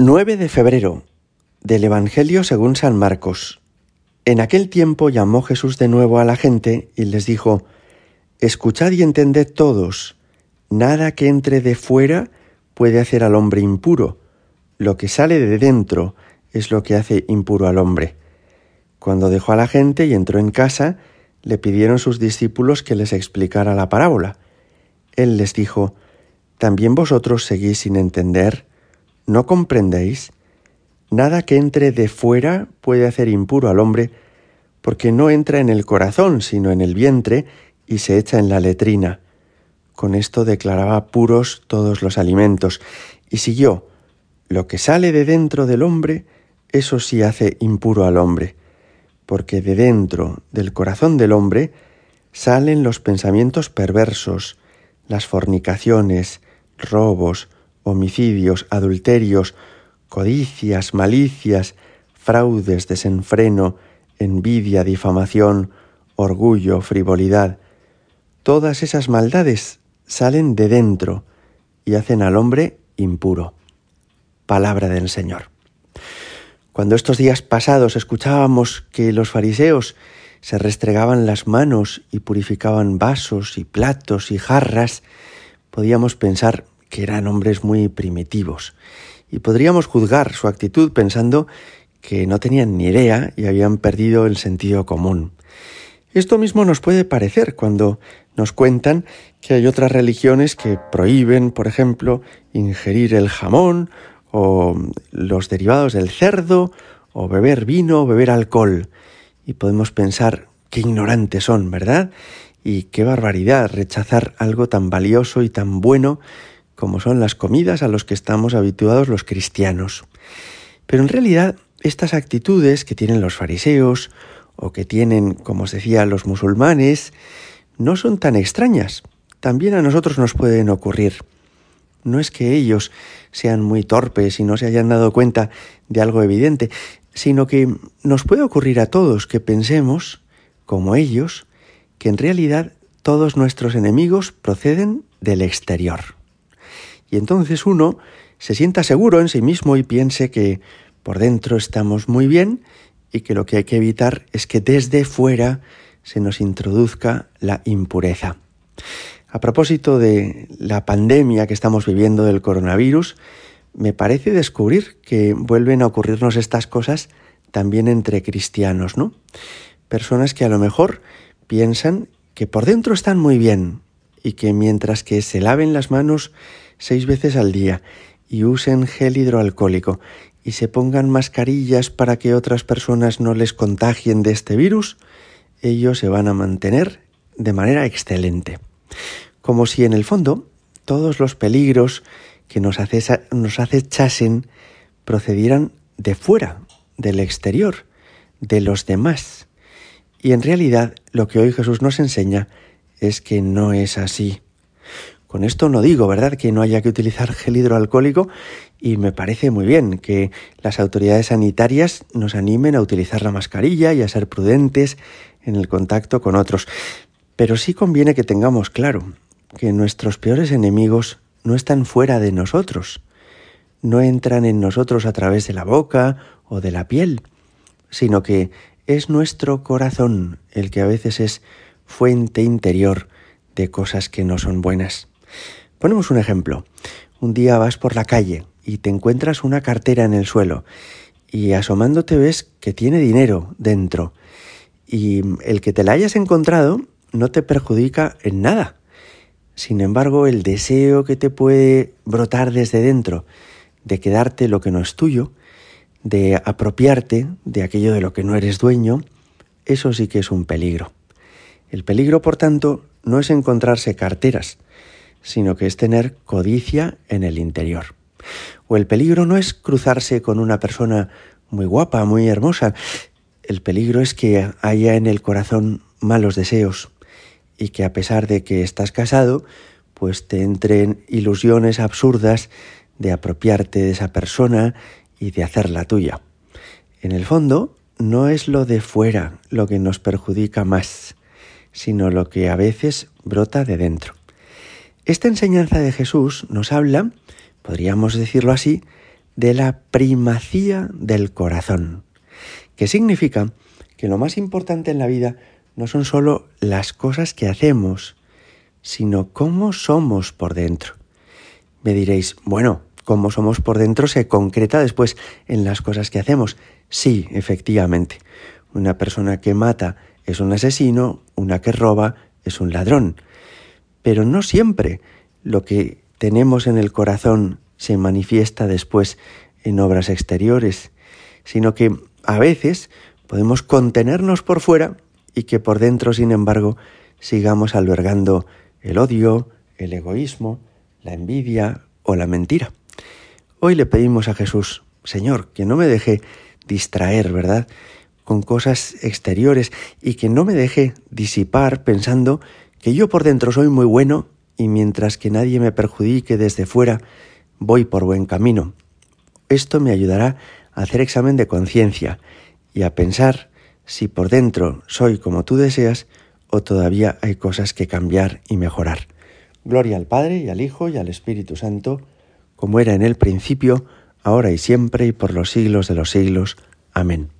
9 de febrero del Evangelio según San Marcos. En aquel tiempo llamó Jesús de nuevo a la gente y les dijo, Escuchad y entended todos, nada que entre de fuera puede hacer al hombre impuro, lo que sale de dentro es lo que hace impuro al hombre. Cuando dejó a la gente y entró en casa, le pidieron sus discípulos que les explicara la parábola. Él les dijo, ¿También vosotros seguís sin entender? ¿No comprendéis? Nada que entre de fuera puede hacer impuro al hombre, porque no entra en el corazón, sino en el vientre, y se echa en la letrina. Con esto declaraba puros todos los alimentos, y siguió, lo que sale de dentro del hombre, eso sí hace impuro al hombre, porque de dentro del corazón del hombre salen los pensamientos perversos, las fornicaciones, robos, homicidios, adulterios, codicias, malicias, fraudes, desenfreno, envidia, difamación, orgullo, frivolidad. Todas esas maldades salen de dentro y hacen al hombre impuro. Palabra del Señor. Cuando estos días pasados escuchábamos que los fariseos se restregaban las manos y purificaban vasos y platos y jarras, podíamos pensar que eran hombres muy primitivos, y podríamos juzgar su actitud pensando que no tenían ni idea y habían perdido el sentido común. Esto mismo nos puede parecer cuando nos cuentan que hay otras religiones que prohíben, por ejemplo, ingerir el jamón o los derivados del cerdo o beber vino o beber alcohol. Y podemos pensar qué ignorantes son, ¿verdad? Y qué barbaridad rechazar algo tan valioso y tan bueno como son las comidas a los que estamos habituados los cristianos. Pero en realidad estas actitudes que tienen los fariseos o que tienen, como os decía, los musulmanes, no son tan extrañas. También a nosotros nos pueden ocurrir. No es que ellos sean muy torpes y no se hayan dado cuenta de algo evidente, sino que nos puede ocurrir a todos que pensemos, como ellos, que en realidad todos nuestros enemigos proceden del exterior. Y entonces uno se sienta seguro en sí mismo y piense que por dentro estamos muy bien y que lo que hay que evitar es que desde fuera se nos introduzca la impureza. A propósito de la pandemia que estamos viviendo del coronavirus, me parece descubrir que vuelven a ocurrirnos estas cosas también entre cristianos, ¿no? Personas que a lo mejor piensan que por dentro están muy bien y que mientras que se laven las manos seis veces al día y usen gel hidroalcohólico y se pongan mascarillas para que otras personas no les contagien de este virus, ellos se van a mantener de manera excelente. Como si en el fondo todos los peligros que nos, nos acechasen procedieran de fuera, del exterior, de los demás. Y en realidad lo que hoy Jesús nos enseña es que no es así. Con esto no digo, ¿verdad?, que no haya que utilizar gel hidroalcohólico y me parece muy bien que las autoridades sanitarias nos animen a utilizar la mascarilla y a ser prudentes en el contacto con otros. Pero sí conviene que tengamos claro que nuestros peores enemigos no están fuera de nosotros, no entran en nosotros a través de la boca o de la piel, sino que es nuestro corazón el que a veces es fuente interior de cosas que no son buenas. Ponemos un ejemplo. Un día vas por la calle y te encuentras una cartera en el suelo y asomándote ves que tiene dinero dentro y el que te la hayas encontrado no te perjudica en nada. Sin embargo, el deseo que te puede brotar desde dentro de quedarte lo que no es tuyo, de apropiarte de aquello de lo que no eres dueño, eso sí que es un peligro. El peligro, por tanto, no es encontrarse carteras, sino que es tener codicia en el interior. O el peligro no es cruzarse con una persona muy guapa, muy hermosa. El peligro es que haya en el corazón malos deseos y que a pesar de que estás casado, pues te entren ilusiones absurdas de apropiarte de esa persona y de hacerla tuya. En el fondo, no es lo de fuera lo que nos perjudica más, sino lo que a veces brota de dentro. Esta enseñanza de Jesús nos habla, podríamos decirlo así, de la primacía del corazón, que significa que lo más importante en la vida no son solo las cosas que hacemos, sino cómo somos por dentro. Me diréis, bueno, cómo somos por dentro se concreta después en las cosas que hacemos. Sí, efectivamente. Una persona que mata es un asesino, una que roba es un ladrón. Pero no siempre lo que tenemos en el corazón se manifiesta después en obras exteriores, sino que a veces podemos contenernos por fuera y que por dentro, sin embargo, sigamos albergando el odio, el egoísmo, la envidia o la mentira. Hoy le pedimos a Jesús, Señor, que no me deje distraer, ¿verdad? Con cosas exteriores y que no me deje disipar pensando que yo por dentro soy muy bueno y mientras que nadie me perjudique desde fuera, voy por buen camino. Esto me ayudará a hacer examen de conciencia y a pensar si por dentro soy como tú deseas o todavía hay cosas que cambiar y mejorar. Gloria al Padre y al Hijo y al Espíritu Santo, como era en el principio, ahora y siempre y por los siglos de los siglos. Amén.